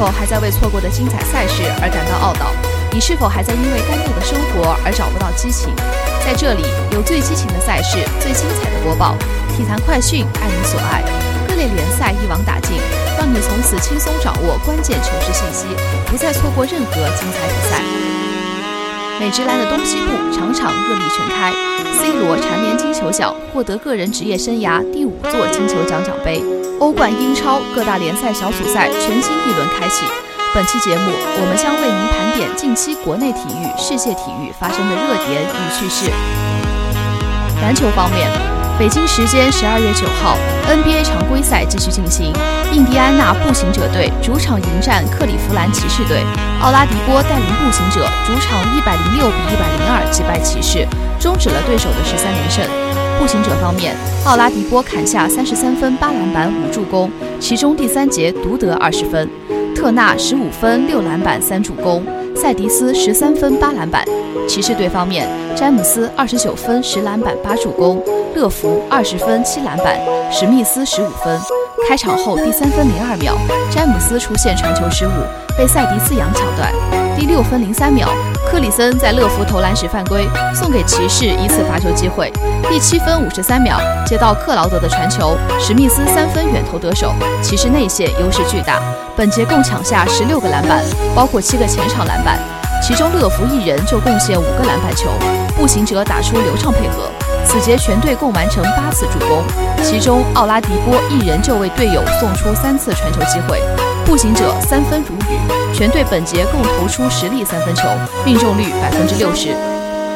否还在为错过的精彩赛事而感到懊恼？你是否还在因为单调的生活而找不到激情？在这里有最激情的赛事，最精彩的播报，体坛快讯，爱你所爱，各类联赛一网打尽，让你从此轻松掌握关键球市信息，不再错过任何精彩比赛。美职篮的东西部场场热力全开，C 罗蝉联金球奖，获得个人职业生涯第五座金球奖奖杯。欧冠、英超各大联赛小组赛全新一轮开启。本期节目，我们将为您盘点近期国内体育、世界体育发生的热点与趣事。篮球方面，北京时间十二月九号，NBA 常规赛继续进行，印第安纳步行者队主场迎战克利夫兰骑士队，奥拉迪波带领步行者主场一百零六比一百零二击败骑士，终止了对手的十三连胜。步行者方面，奥拉迪波砍下三十三分、八篮板、五助攻，其中第三节独得二十分；特纳十五分、六篮板、三助攻；塞迪斯十三分、八篮板。骑士队方面，詹姆斯二十九分、十篮板、八助攻；乐福二十分、七篮板；史密斯十五分。开场后第三分零二秒，詹姆斯出现传球失误，被塞迪斯扬抢断。第六分零三秒，克里森在乐福投篮时犯规，送给骑士一次罚球机会。第七分五十三秒，接到克劳德的传球，史密斯三分远投得手，骑士内线优势巨大，本节共抢下十六个篮板，包括七个前场篮板，其中乐福一人就贡献五个篮板球。步行者打出流畅配合。此节全队共完成八次助攻，其中奥拉迪波一人就为队友送出三次传球机会。步行者三分如雨，全队本节共投出十粒三分球，命中率百分之六十。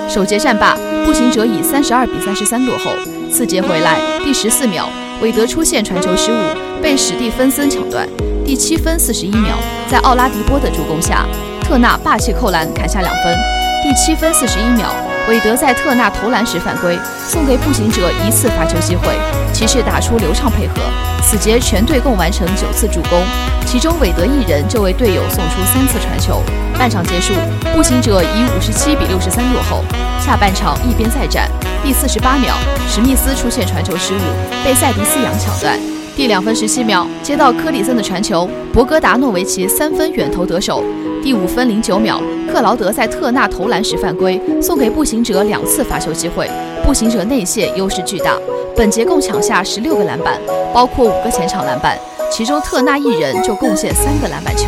首节战罢，步行者以三十二比三十三落后。次节回来，第十四秒，韦德出现传球失误，被史蒂芬森抢断。第七分四十一秒，在奥拉迪波的助攻下，特纳霸气扣篮砍下两分。第七分四十一秒。韦德在特纳投篮时犯规，送给步行者一次罚球机会。骑士打出流畅配合，此节全队共完成九次助攻，其中韦德一人就为队友送出三次传球。半场结束，步行者以五十七比六十三落后。下半场一边再战，第四十八秒，史密斯出现传球失误，被塞迪斯扬抢断。第两分十七秒，接到科里森的传球，博格达诺维奇三分远投得手。第五分零九秒，克劳德在特纳投篮时犯规，送给步行者两次罚球机会。步行者内线优势巨大，本节共抢下十六个篮板，包括五个前场篮板，其中特纳一人就贡献三个篮板球。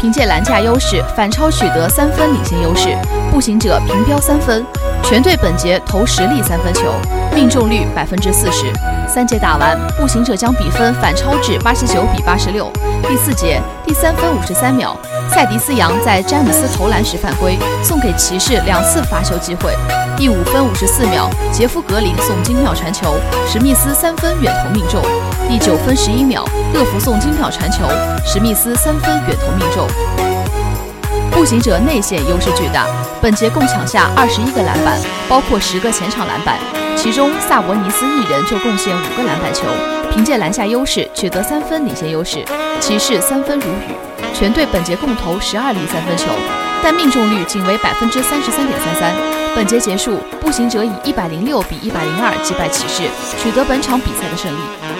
凭借篮下优势反超取得三分领先优势，步行者平标三分，全队本节投十粒三分球，命中率百分之四十。三节打完，步行者将比分反超至八十九比八十六。第四节第三分五十三秒。塞迪斯扬在詹姆斯投篮时犯规，送给骑士两次罚球机会。第五分五十四秒，杰夫格林送精妙传球，史密斯三分远投命中。第九分十一秒，乐福送精妙传球，史密斯三分远投命中。步行者内线优势巨大，本节共抢下二十一个篮板，包括十个前场篮板，其中萨博尼斯一人就贡献五个篮板球。凭借篮下优势取得三分领先优势，骑士三分如雨。全队本节共投十二粒三分球，但命中率仅为百分之三十三点三三。本节结束，步行者以一百零六比一百零二击败骑士，取得本场比赛的胜利。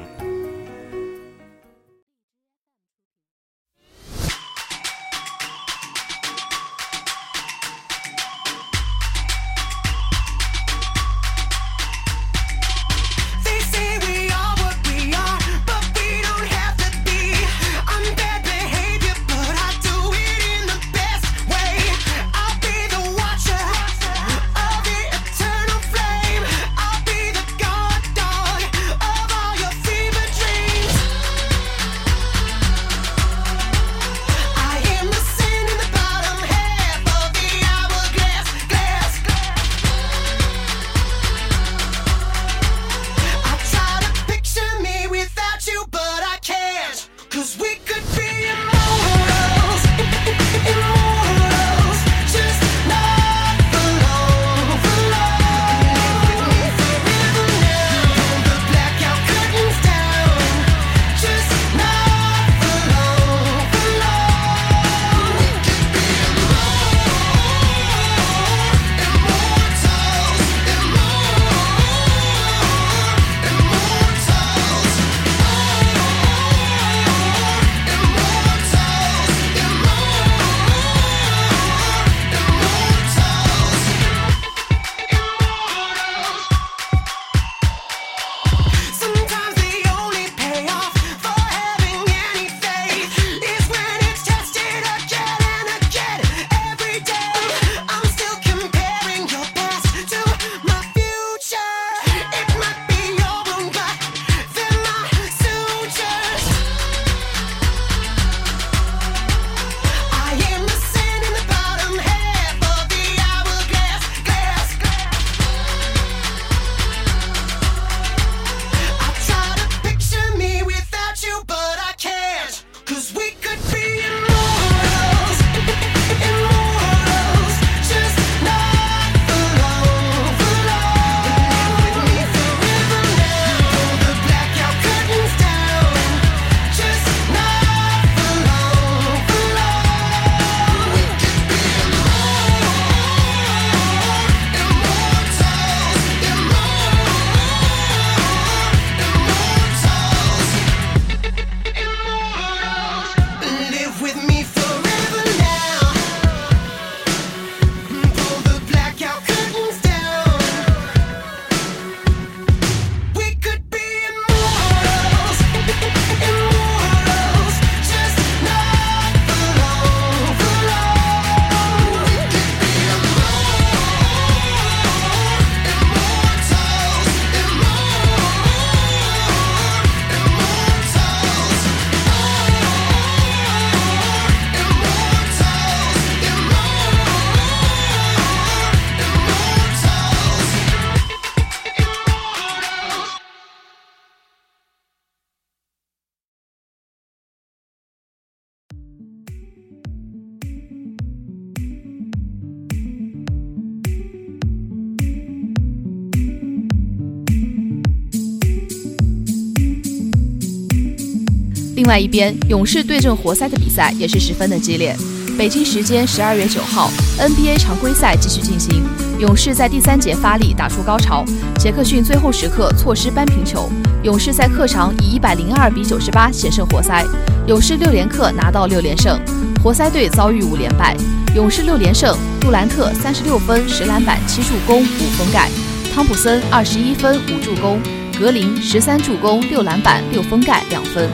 另外一边，勇士对阵活塞的比赛也是十分的激烈。北京时间十二月九号，NBA 常规赛继续进行，勇士在第三节发力打出高潮，杰克逊最后时刻错失扳平球，勇士在客场以一百零二比九十八险胜活塞，勇士六连客拿到六连胜，活塞队遭遇五连败，勇士六连胜，杜兰特三十六分十篮板七助攻五封盖，汤普森二十一分五助攻，格林十三助攻六篮板六封盖两分。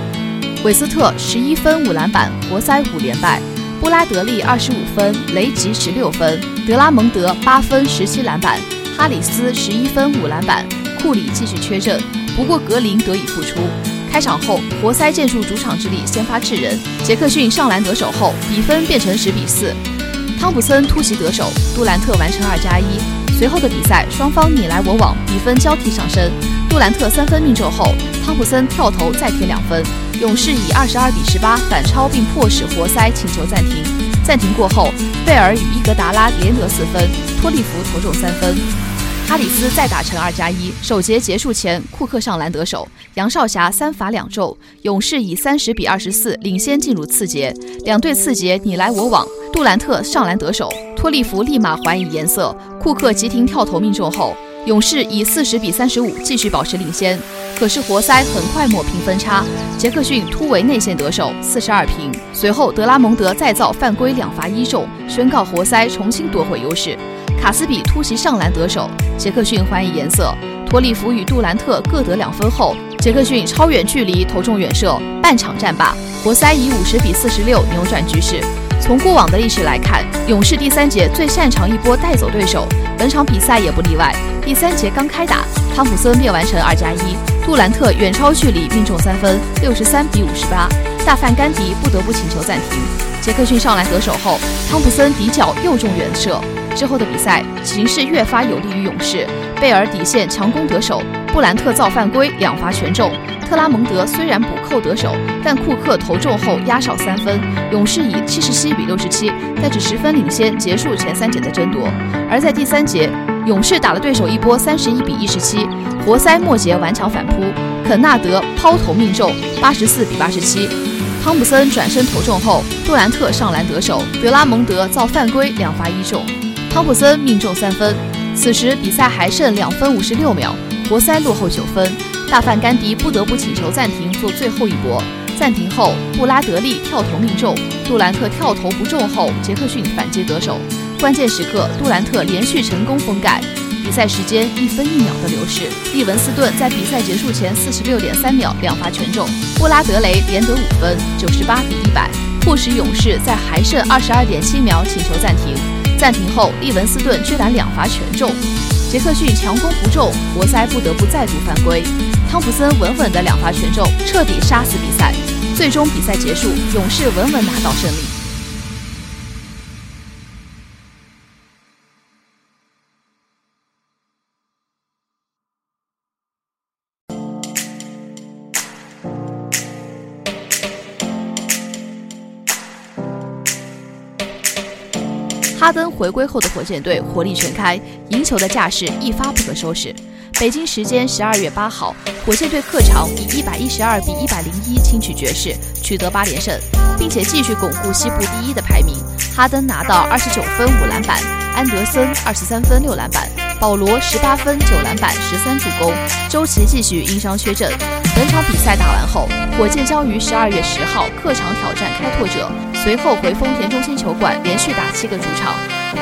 韦斯特十一分五篮板，活塞五连败；布拉德利二十五分，雷吉十六分，德拉蒙德八分十七篮板，哈里斯十一分五篮板，库里继续缺阵，不过格林得以复出。开场后，活塞借助主场之力先发制人，杰克逊上篮得手后，比分变成十比四。汤普森突袭得手，杜兰特完成二加一。随后的比赛，双方你来我往，比分交替上升。杜兰特三分命中后，汤普森跳投再添两分。勇士以二十二比十八反超，并迫使活塞请求暂停。暂停过后，贝尔与伊格达拉连得四分，托利弗投中三分。哈里斯再打成二加一。首节结束前，库克上篮得手，杨少侠三罚两中，勇士以三十比二十四领先进入次节。两队次节你来我往，杜兰特上篮得手，托利弗立马还以颜色，库克急停跳投命中后，勇士以四十比三十五继续保持领先。可是活塞很快抹平分差，杰克逊突围内线得手，四十二平。随后德拉蒙德再造犯规两罚一中，宣告活塞重新夺回优势。卡斯比突袭上篮得手，杰克逊还以颜色。托里弗与杜兰特各得两分后，杰克逊超远距离投中远射，半场战罢。活塞以五十比四十六扭转局势。从过往的历史来看，勇士第三节最擅长一波带走对手，本场比赛也不例外。第三节刚开打，汤普森便完成二加一，杜兰特远超距离命中三分，六十三比五十八。大范甘迪不得不请求暂停。杰克逊上来得手后，汤普森底角又中远射。之后的比赛形势越发有利于勇士，贝尔底线强攻得手，布兰特造犯规两罚全中。特拉蒙德虽然补扣得手，但库克投中后压少三分，勇士以七十七比六十七带着十分领先结束前三节的争夺。而在第三节，勇士打了对手一波三十一比一十七，活塞末节顽强反扑，肯纳德抛投命中八十四比八十七，汤普森转身投中后，杜兰特上篮得手，德拉蒙德造犯规两罚一中，汤普森命中三分。此时比赛还剩两分五十六秒，活塞落后九分。大范甘迪不得不请求暂停，做最后一搏。暂停后，布拉德利跳投命中，杜兰特跳投不中后，杰克逊反击得手。关键时刻，杜兰特连续成功封盖。比赛时间一分一秒的流逝，利文斯顿在比赛结束前四十六点三秒两罚全中，布拉德雷连得五分，九十八比一百，迫使勇士在还剩二十二点七秒请求暂停。暂停后，利文斯顿居然两罚全中，杰克逊强攻不中，活塞不得不再度犯规。汤普森稳稳的两罚全中，彻底杀死比赛。最终比赛结束，勇士稳稳拿到胜利。回归后的火箭队火力全开，赢球的架势一发不可收拾。北京时间十二月八号，火箭队客场以一百一十二比一百零一轻取爵士，取得八连胜，并且继续巩固西部第一的排名。哈登拿到二十九分五篮板，安德森二十三分六篮板，保罗十八分九篮板十三助攻。周琦继续因伤缺阵。本场比赛打完后，火箭将于十二月十号客场挑战开拓者，随后回丰田中心球馆连续打七个主场。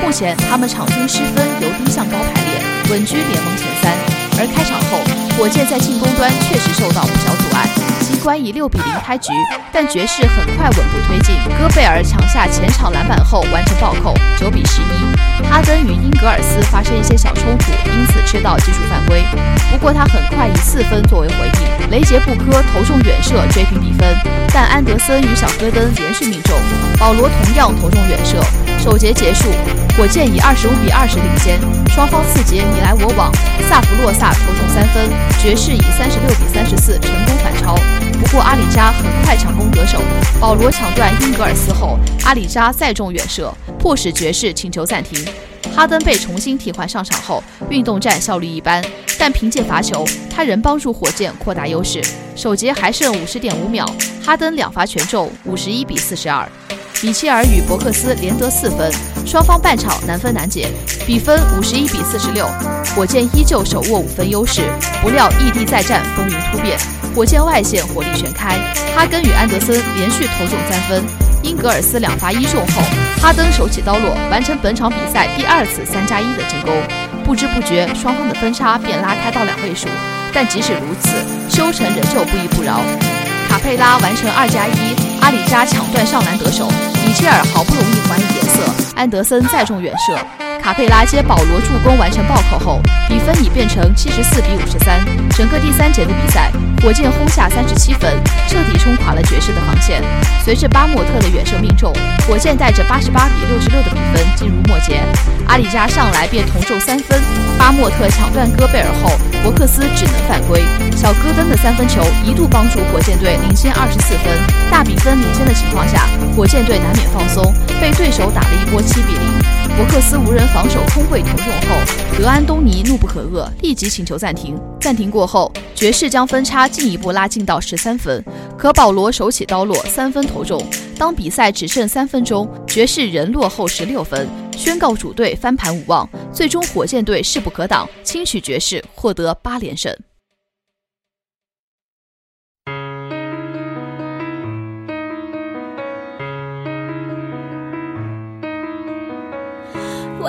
目前他们场均失分由低向高排列，稳居联盟前三。而开场后，火箭在进攻端确实受到不小阻碍。尽管以六比零开局，但爵士很快稳步推进。戈贝尔抢下前场篮板后完成暴扣，九比十一。哈登与英格尔斯发生一些小冲突，因此吃到技术犯规。不过他很快以四分作为回应，雷杰布科投中远射追平比分，但安德森与小戈登连续命中，保罗同样投中远射。首节结束，火箭以二十五比二十领先，双方四节你来我往。萨弗洛萨投中三分，爵士以三十六比三十四成功反超。不过阿里扎很快抢攻得手，保罗抢断英格尔斯后，阿里扎再中远射，迫使爵士请求暂停。哈登被重新替换上场后，运动战效率一般，但凭借罚球，他仍帮助火箭扩大优势。首节还剩五十点五秒，哈登两罚全中，五十一比四十二。米切尔与伯克斯连得四分，双方半场难分难解，比分五十一比四十六。火箭依旧手握五分优势，不料异地再战风云突变，火箭外线火力全开，哈根与安德森连续投中三分，英格尔斯两罚一中后，哈登手起刀落，完成本场比赛第二次三加一的进攻。不知不觉，双方的分差便拉开到两位数，但即使如此，修成仍旧不依不饶。卡佩拉完成二加一，阿里扎抢断上篮得手，米切尔好不容易还以，安德森再中远射，卡佩拉接保罗助攻完成暴扣后，比分已变成七十四比五十三。整个第三节的比赛，火箭轰下三十七分，彻底冲垮了爵士的防线。随着巴莫特的远射命中，火箭带着八十八比六十六的比分进入末节。阿里扎上来便同中三分，巴莫特抢断戈贝尔后，伯克斯只能犯规。小戈登的三分球一度帮助火箭队领先二十四分。大比分领先的情况下，火箭队难免放松，被对手打了一波七比零。博克斯无人防守空位投中后，德安东尼怒不可遏，立即请求暂停。暂停过后，爵士将分差进一步拉近到十三分。可保罗手起刀落，三分投中。当比赛只剩三分钟，爵士仍落后十六分，宣告主队翻盘无望。最终，火箭队势不可挡，轻取爵士，获得八连胜。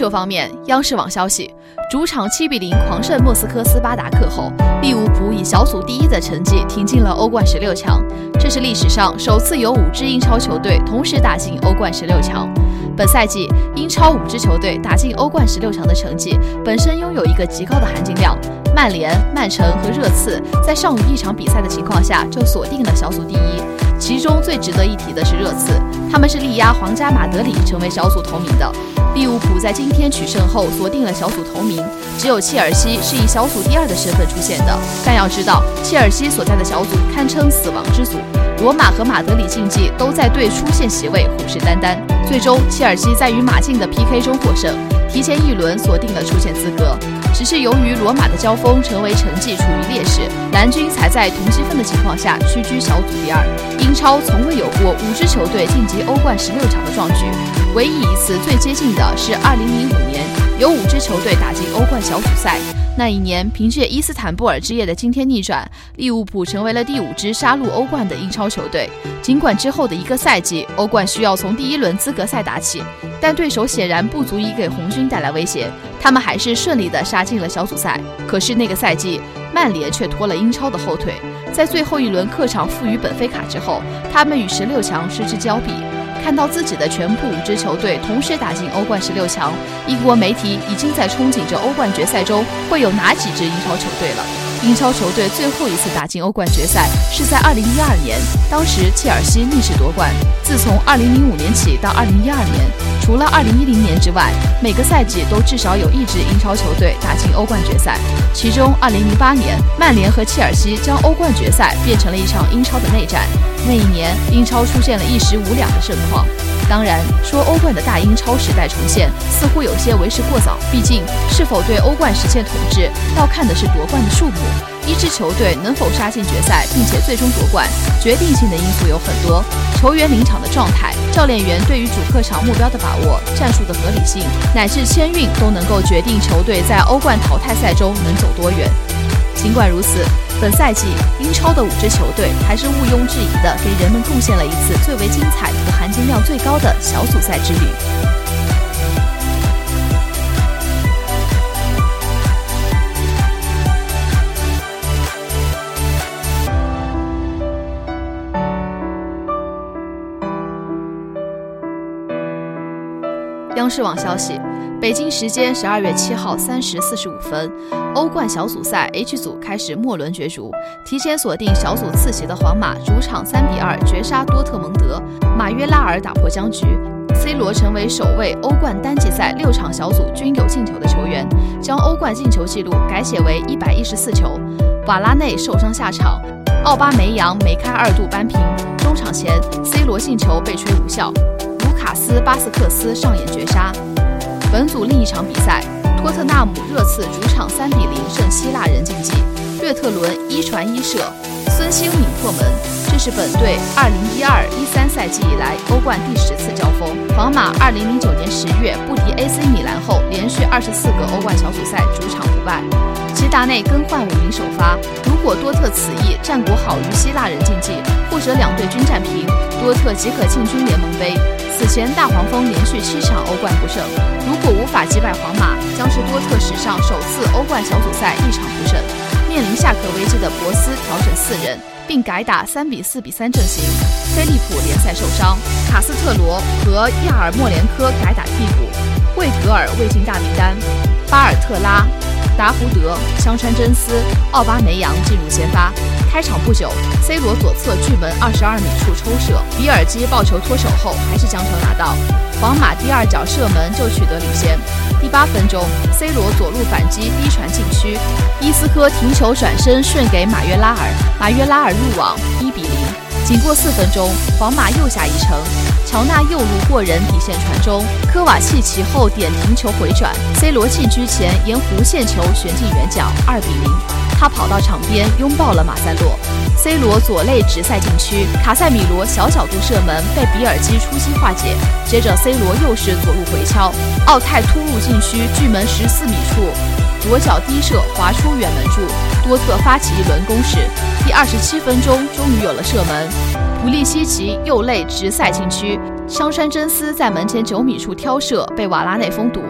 球方面，央视网消息，主场七比零狂胜莫斯科斯巴达克后，利物浦以小组第一的成绩挺进了欧冠十六强。这是历史上首次有五支英超球队同时打进欧冠十六强。本赛季英超五支球队打进欧冠十六强的成绩本身拥有一个极高的含金量。曼联、曼城和热刺在尚余一场比赛的情况下就锁定了小组第一。其中最值得一提的是热刺，他们是力压皇家马德里成为小组头名的。利物浦在今天取胜后锁定了小组头名，只有切尔西是以小组第二的身份出现的。但要知道，切尔西所在的小组堪称死亡之组，罗马和马德里竞技都在对出线席位虎视眈眈。最终，切尔西在与马竞的 PK 中获胜，提前一轮锁定了出线资格。只是由于罗马的交锋成为成绩处于劣势，蓝军才在同积分的情况下屈居小组第二。英超从未有过五支球队晋级欧冠十六强的壮举，唯一一次最接近的是二零零五年，有五支球队打进欧冠小组赛。那一年，凭借伊斯坦布尔之夜的惊天逆转，利物浦成为了第五支杀入欧冠的英超球队。尽管之后的一个赛季，欧冠需要从第一轮资格赛打起，但对手显然不足以给红军带来威胁，他们还是顺利地杀进了小组赛。可是那个赛季，曼联却拖了英超的后腿，在最后一轮客场负于本菲卡之后，他们与十六强失之交臂。看到自己的全部五支球队同时打进欧冠十六强，英国媒体已经在憧憬着欧冠决赛中会有哪几支英超球队了。英超球队最后一次打进欧冠决赛是在2012年，当时切尔西逆势夺冠。自从2005年起到2012年，除了2010年之外，每个赛季都至少有一支英超球队打进欧冠决赛。其中2008年，曼联和切尔西将欧冠决赛变成了一场英超的内战。那一年，英超出现了一时无两的盛况。当然，说欧冠的大英超时代重现，似乎有些为时过早。毕竟，是否对欧冠实现统治，要看的是夺冠的数目。一支球队能否杀进决赛，并且最终夺冠，决定性的因素有很多：球员临场的状态、教练员对于主客场目标的把握、战术的合理性，乃至签运，都能够决定球队在欧冠淘汰赛中能走多远。尽管如此，本赛季英超的五支球队还是毋庸置疑的给人们贡献了一次最为精彩和金量最高的小组赛之旅。央视网消息，北京时间十二月七号三时四十五分，欧冠小组赛 H 组开始末轮角逐，提前锁定小组次席的皇马主场三比二绝杀多特蒙德，马约拉尔打破僵局，C 罗成为首位欧冠单季赛六场小组均有进球的球员，将欧冠进球纪录改写为一百一十四球。瓦拉内受伤下场，奥巴梅扬梅开二度扳平，中场前 C 罗进球被吹无效。卢卡斯·巴斯克斯上演绝杀。本组另一场比赛，托特纳姆热刺主场三比零胜希腊人竞技，略特伦一传一射，孙兴敏破门。这是本队二零一二一三赛季以来欧冠第十次交锋。皇马二零零九年十月不敌 AC 米兰后，连续二十四个欧冠小组赛主场不败。齐达内更换五名首发，如果多特此役战果好于希腊人竞技，或者两队均战平，多特即可进军联盟杯。此前大黄蜂连续七场欧冠不胜，如果无法击败皇马，将是多特史上首次欧冠小组赛一场不胜。面临下课危机的博斯调整四人，并改打三比四比三阵型。菲利普联赛受伤，卡斯特罗和亚尔莫连科改打替补，魏格尔未进大名单，巴尔特拉。达胡德、香川真司、奥巴梅扬进入先发。开场不久，C 罗左侧距门二十二米处抽射，比尔基抱球脱手后还是将球拿到，皇马第二脚射门就取得领先。第八分钟，C 罗左路反击低传禁区，伊斯科停球转身顺给马约拉尔，马约拉尔入网，一比零。仅过四分钟，皇马又下一城，乔纳右路过人底线传中，科瓦契奇后点停球回转，C 罗禁区前沿弧线球旋进远角，二比零。他跑到场边拥抱了马塞洛，C 罗左肋直塞禁区，卡塞米罗小角度射门被比尔基出击化解，接着 C 罗又是左路回敲，奥泰突入禁区距门十四米处。左脚低射滑出远门柱，多特发起一轮攻势。第二十七分钟，终于有了射门。普利西奇右肋直塞禁区，香川真司在门前九米处挑射，被瓦拉内封堵。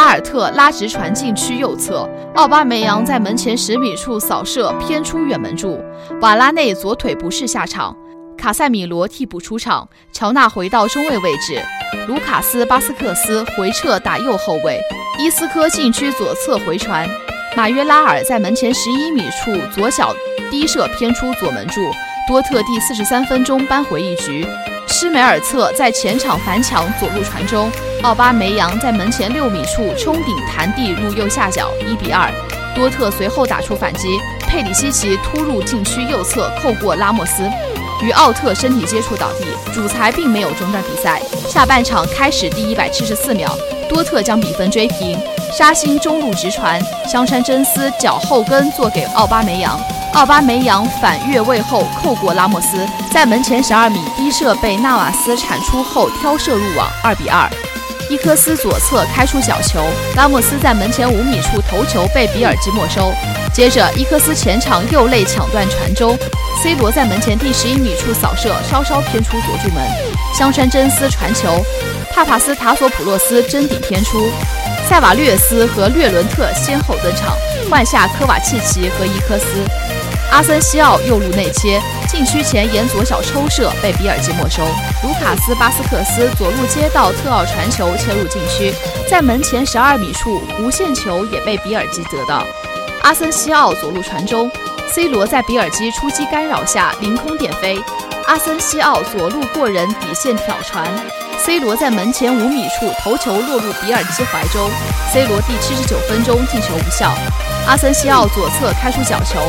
巴尔特拉直传禁区右侧，奥巴梅扬在门前十米处扫射偏出远门柱，瓦拉内左腿不适下场。卡塞米罗替补出场，乔纳回到中卫位置，卢卡斯·巴斯克斯回撤打右后卫，伊斯科禁区左侧回传，马约拉尔在门前十一米处左脚低射偏出左门柱，多特第四十三分钟扳回一局。施梅尔策在前场反抢左路传中，奥巴梅扬在门前六米处冲顶弹地入右下角，一比二。多特随后打出反击，佩里西奇突入禁区右侧扣过拉莫斯，与奥特身体接触倒地。主裁并没有中断比赛。下半场开始第一百七十四秒，多特将比分追平。沙欣中路直传，香川真司脚后跟做给奥巴梅扬，奥巴梅扬反越位后扣过拉莫斯，在门前十二米低射被纳瓦斯铲出后挑射入网，二比二。伊科斯左侧开出角球，拉莫斯在门前五米处头球被比尔吉没收。接着，伊科斯前场右肋抢断传中，C 罗在门前第十一米处扫射，稍稍偏出左柱门。香川真司传球，帕帕斯塔索普洛斯争顶偏出，塞瓦略斯和略伦特先后登场，换下科瓦契奇和伊科斯。阿森西奥右路内切，禁区前沿左脚抽射被比尔吉没收。卢卡斯·巴斯克斯左路接到特奥传球切入禁区，在门前十二米处无限球也被比尔吉得到。阿森西奥左路传中，C 罗在比尔基出击干扰下凌空点飞，阿森西奥左路过人底线挑传，C 罗在门前五米处头球落入比尔基怀中，C 罗第七十九分钟进球无效。阿森西奥左侧开出角球，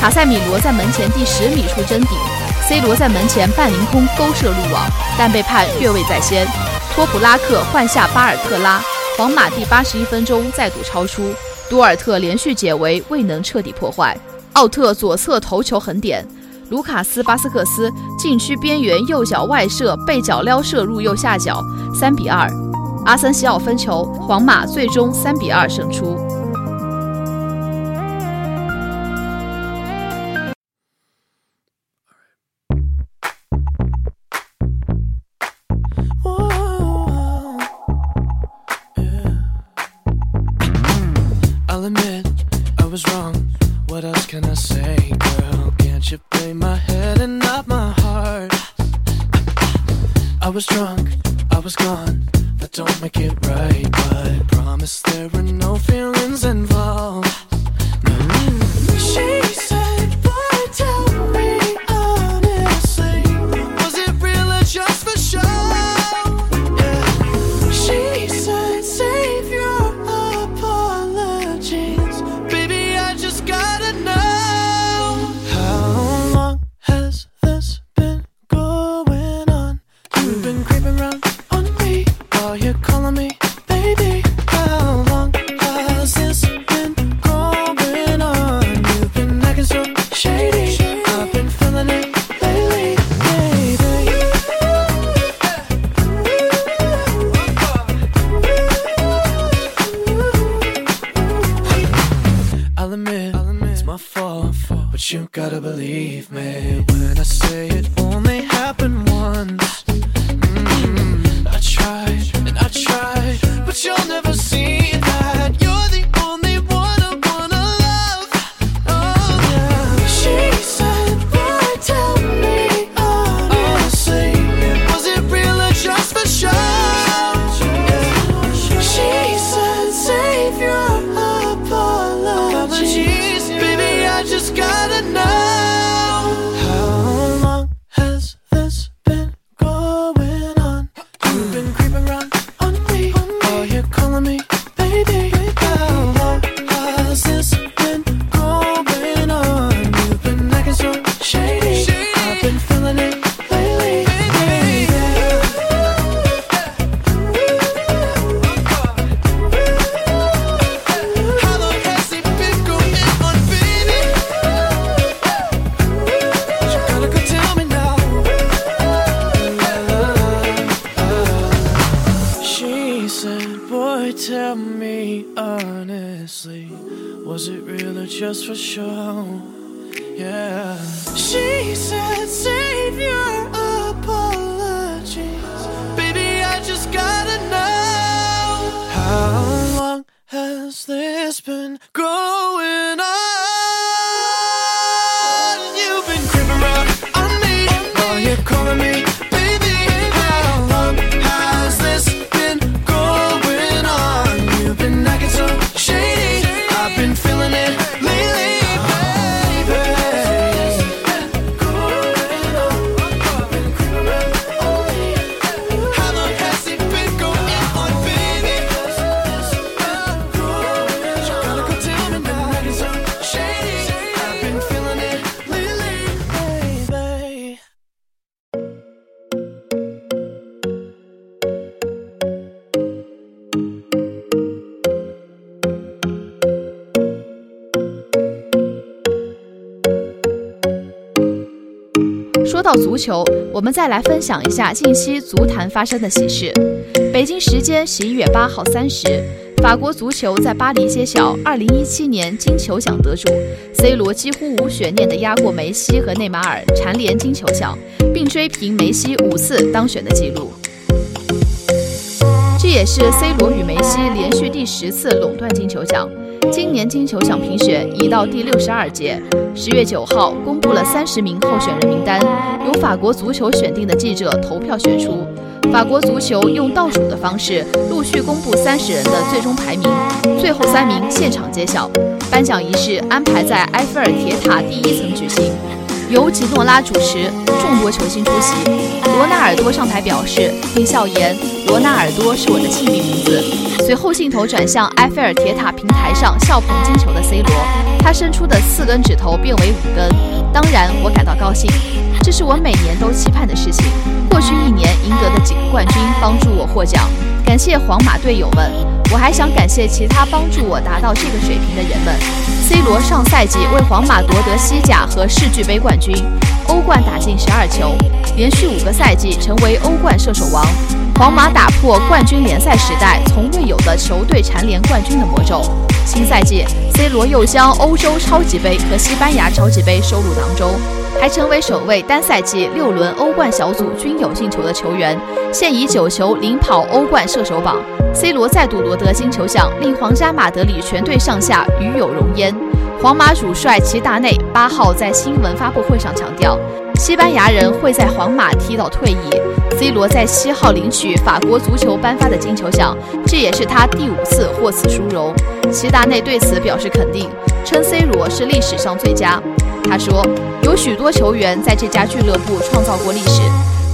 卡塞米罗在门前第十米处争顶，C 罗在门前半凌空勾射入网，但被判越位在先。托普拉克换下巴尔特拉，皇马第八十一分钟再度超出，多尔特连续解围未能彻底破坏。奥特左侧头球横点，卢卡斯·巴斯克斯禁区边缘右脚外射背脚撩射入右下角，三比二。阿森西奥分球，皇马最终三比二胜出。feeling, feeling 到足球，我们再来分享一下近期足坛发生的喜事。北京时间十一月八号三时，法国足球在巴黎揭晓二零一七年金球奖得主，C 罗几乎无悬念地压过梅西和内马尔，蝉联金球奖，并追平梅西五次当选的纪录。这也是 C 罗与梅西连续第十次垄断金球奖。今年金球奖评选已到第六十二届，十月九号公布了三十名候选人名单，由法国足球选定的记者投票选出。法国足球用倒数的方式陆续公布三十人的最终排名，最后三名现场揭晓。颁奖仪式安排在埃菲尔铁塔第一层举行，由吉诺拉主持，众多球星出席。罗纳尔多上台表示，并笑言：“罗纳尔多是我的幸运名字。”随后镜头转向埃菲尔铁塔平台上笑捧金球的 C 罗，他伸出的四根指头变为五根。当然，我感到高兴，这是我每年都期盼的事情。过去一年赢得的几个冠军帮助我获奖，感谢皇马队友们。我还想感谢其他帮助我达到这个水平的人们。C 罗上赛季为皇马夺得西甲和世俱杯冠军，欧冠打进十二球，连续五个赛季成为欧冠射手王。皇马打破冠军联赛时代从未有的球队蝉联冠军的魔咒。新赛季，C 罗又将欧洲超级杯和西班牙超级杯收入囊中，还成为首位单赛季六轮欧冠小组均有进球的球员，现以九球领跑欧冠射手榜。C 罗再度夺得金球奖，令皇家马德里全队上下与有荣焉。皇马主帅齐达内八号在新闻发布会上强调，西班牙人会在皇马踢到退役。C 罗在七号领取法国足球颁发的金球奖，这也是他第五次获此殊荣。齐达内对此表示肯定，称 C 罗是历史上最佳。他说，有许多球员在这家俱乐部创造过历史，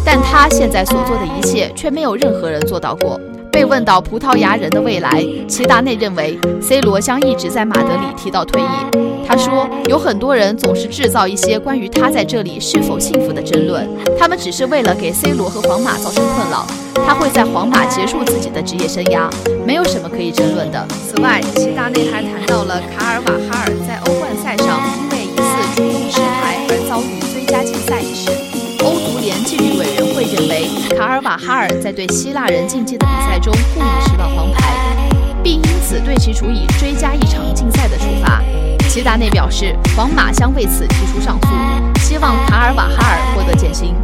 但他现在所做的一切却没有任何人做到过。被问到葡萄牙人的未来，齐达内认为 C 罗将一直在马德里踢到退役。他说，有很多人总是制造一些关于他在这里是否幸福的争论，他们只是为了给 C 罗和皇马造成困扰。他会在皇马结束自己的职业生涯，没有什么可以争论的。此外，齐达内还谈到了卡尔瓦哈尔在欧冠赛上因为一次主动吃牌而遭遇追加禁赛一事。欧足联纪律委员会认为，卡尔瓦哈尔在对希腊人竞技的比赛中故意吃到黄牌，此对其处以追加一场竞赛的处罚。齐达内表示，皇马将为此提出上诉，希望卡尔瓦哈尔获得减刑。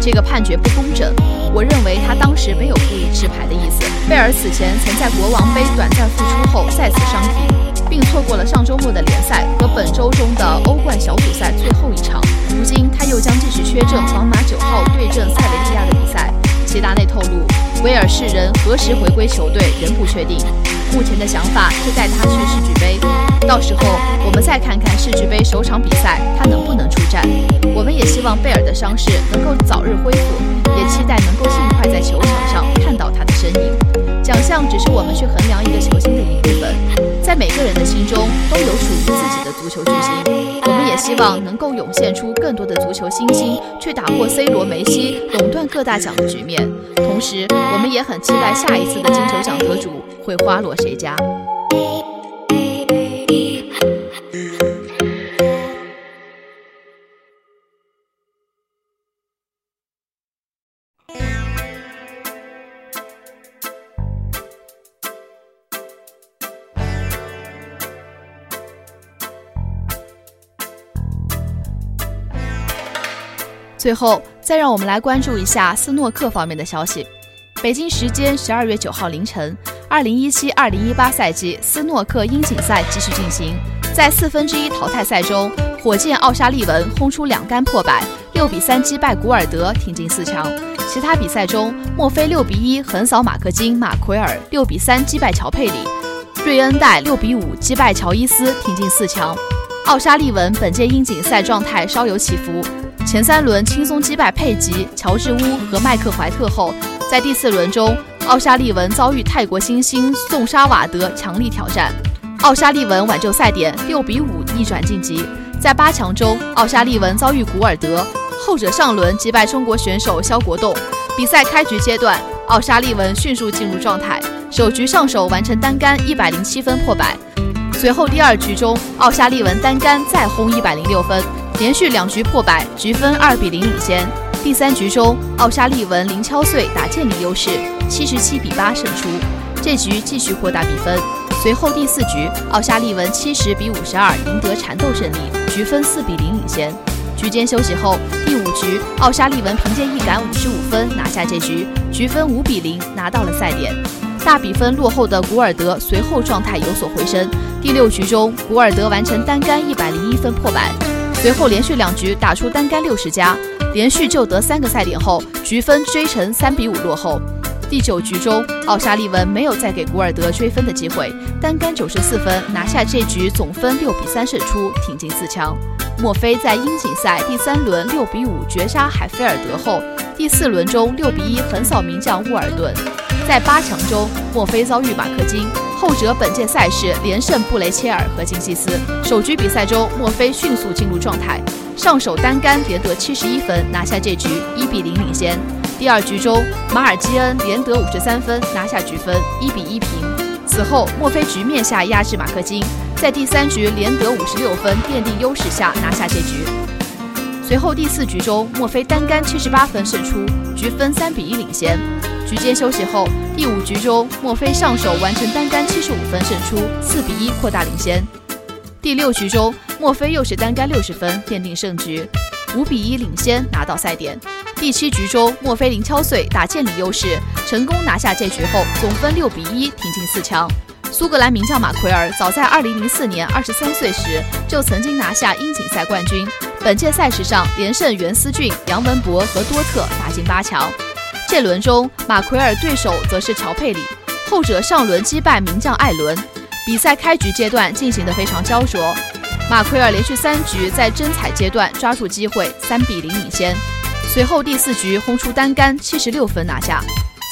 这个判决不公正，我认为他当时没有故意吃牌的意思。贝尔此前曾在国王杯短暂复出后再次伤停，并错过了上周末的联赛和本周中的欧冠小组赛最后一场。如今他又将继续缺阵皇马九号对阵塞维利亚的比赛。齐达内透露，威尔士人何时回归球队仍不确定，目前的想法是带他去世俱杯，到时候我们再看看世俱杯首场比赛他能不能出战。我们也希望贝尔的伤势能够早日恢复，也期待能够尽快在球场上看到他的身影。奖项只是我们去衡量一个球星的一部分，在每个人的心中都有属于自己的足球巨星。我们也希望能够涌现出更多的足球新星，去打破 C 罗、梅西垄断各大奖的局面。同时，我们也很期待下一次的金球奖得主会花落谁家。最后，再让我们来关注一下斯诺克方面的消息。北京时间十二月九号凌晨，二零一七二零一八赛季斯诺克英锦赛继续进行。在四分之一淘汰赛中，火箭奥沙利文轰出两杆破百，六比三击败古尔德，挺进四强。其他比赛中，墨菲六比一横扫马克金马奎尔，六比三击败乔佩里；瑞恩戴六比五击败乔伊斯，挺进四强。奥沙利文本届英锦赛状态稍有起伏。前三轮轻松击败佩吉、乔治乌和麦克怀特后，在第四轮中，奥沙利文遭遇泰国新星宋沙瓦德强力挑战，奥沙利文挽救赛点，六比五逆转晋级。在八强中，奥沙利文遭遇古尔德，后者上轮击败中国选手肖国栋。比赛开局阶段，奥沙利文迅速进入状态，首局上手完成单杆一百零七分破百，随后第二局中，奥沙利文单杆再轰一百零六分。连续两局破百，局分二比零领先。第三局中，奥沙利文零敲碎打建立优势，七十七比八胜出，这局继续扩大比分。随后第四局，奥沙利文七十比五十二赢得缠斗胜利，局分四比零领先。局间休息后，第五局，奥沙利文凭借一杆五十五分拿下这局，局分五比零拿到了赛点。大比分落后的古尔德随后状态有所回升。第六局中，古尔德完成单杆一百零一分破百，随后连续两局打出单杆六十加，连续就得三个赛点后，局分追成三比五落后。第九局中，奥沙利文没有再给古尔德追分的机会，单杆九十四分拿下这局，总分六比三胜出，挺进四强。墨菲在英锦赛第三轮六比五绝杀海菲尔德后，第四轮中六比一横扫名将沃尔顿。在八强中，墨菲遭遇马克金，后者本届赛事连胜布雷切尔和金西斯。首局比赛中，墨菲迅速进入状态，上手单杆连得七十一分，拿下这局，一比零领先。第二局中，马尔基恩连得五十三分，拿下局分，一比一平。此后，墨菲局面下压制马克金，在第三局连得五十六分，奠定优势下拿下这局。随后第四局中，墨菲单杆七十八分胜出，局分三比一领先。局间休息后，第五局中，墨菲上手完成单杆七十五分胜出，四比一扩大领先。第六局中，墨菲又是单杆六十分奠定胜局，五比一领先拿到赛点。第七局中，墨菲零敲碎打建立优势，成功拿下这局后，总分六比一挺进四强。苏格兰名将马奎尔早在2004年23岁时就曾经拿下英锦赛冠军，本届赛事上连胜袁思俊、杨文博和多特，打进八强。这轮中，马奎尔对手则是乔佩里，后者上轮击败名将艾伦。比赛开局阶段进行得非常焦灼，马奎尔连续三局在争彩阶段抓住机会，三比零领先。随后第四局轰出单杆七十六分拿下，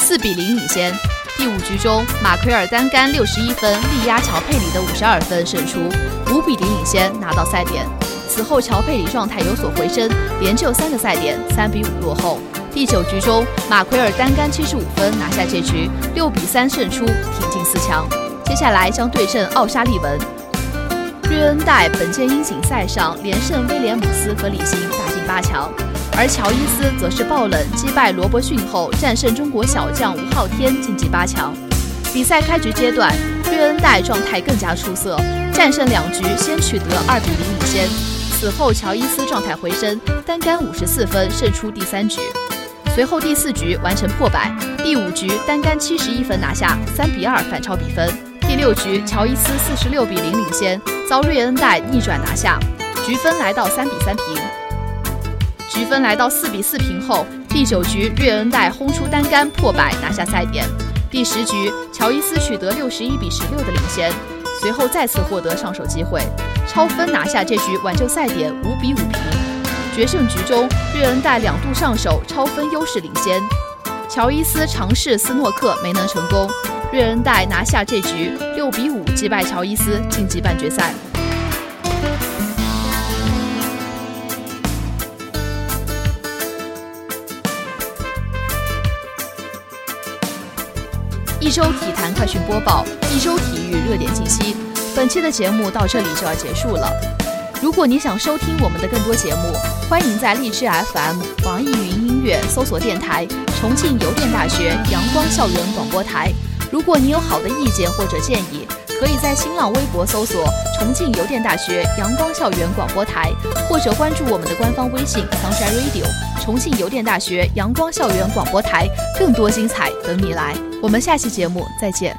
四比零领先。第五局中，马奎尔单杆六十一分力压乔佩里的五十二分胜出，五比零领先拿到赛点。此后乔佩里状态有所回升，连救三个赛点，三比五落后。第九局中，马奎尔单杆七十五分拿下这局，六比三胜出，挺进四强。接下来将对阵奥沙利文。瑞恩戴本届英锦赛上连胜威廉姆斯和李行，打进八强。而乔伊斯则是爆冷击败罗伯逊后，战胜中国小将吴昊天晋级八强。比赛开局阶段，瑞恩戴状态更加出色，战胜两局先取得二比零领先。此后乔伊斯状态回升，单杆五十四分胜出第三局。随后第四局完成破百，第五局单杆七十一分拿下，三比二反超比分。第六局乔伊斯四十六比零领先，遭瑞恩戴逆转拿下，局分来到三比三平。局分来到四比四平后，第九局瑞恩戴轰出单杆破百拿下赛点。第十局乔伊斯取得六十一比十六的领先，随后再次获得上手机会，超分拿下这局挽救赛点五比五平。决胜局中，瑞恩戴两度上手超分优势领先，乔伊斯尝试斯诺克没能成功，瑞恩戴拿下这局六比五击败乔伊斯晋级半决赛。一周体坛快讯播报，一周体育热点信息。本期的节目到这里就要结束了。如果你想收听我们的更多节目，欢迎在荔枝 FM、网易云音乐搜索电台“重庆邮电大学阳光校园广播台”。如果你有好的意见或者建议，可以在新浪微博搜索“重庆邮电大学阳光校园广播台”，或者关注我们的官方微信 “Sunshine Radio”。重庆邮电大学阳光校园广播台，更多精彩等你来。我们下期节目再见。